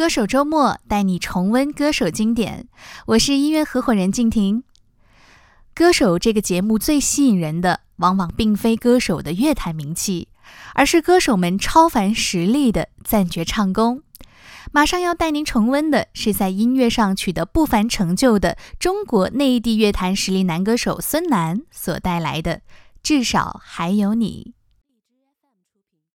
歌手周末带你重温歌手经典。我是音乐合伙人静婷。歌手这个节目最吸引人的往往并非歌手的乐坛名气而是歌手们超凡实力的赞绝唱功。马上要带您重温的是在音乐上取得不凡成就的中国内地乐坛实力男歌手孙楠所带来的至少还有你。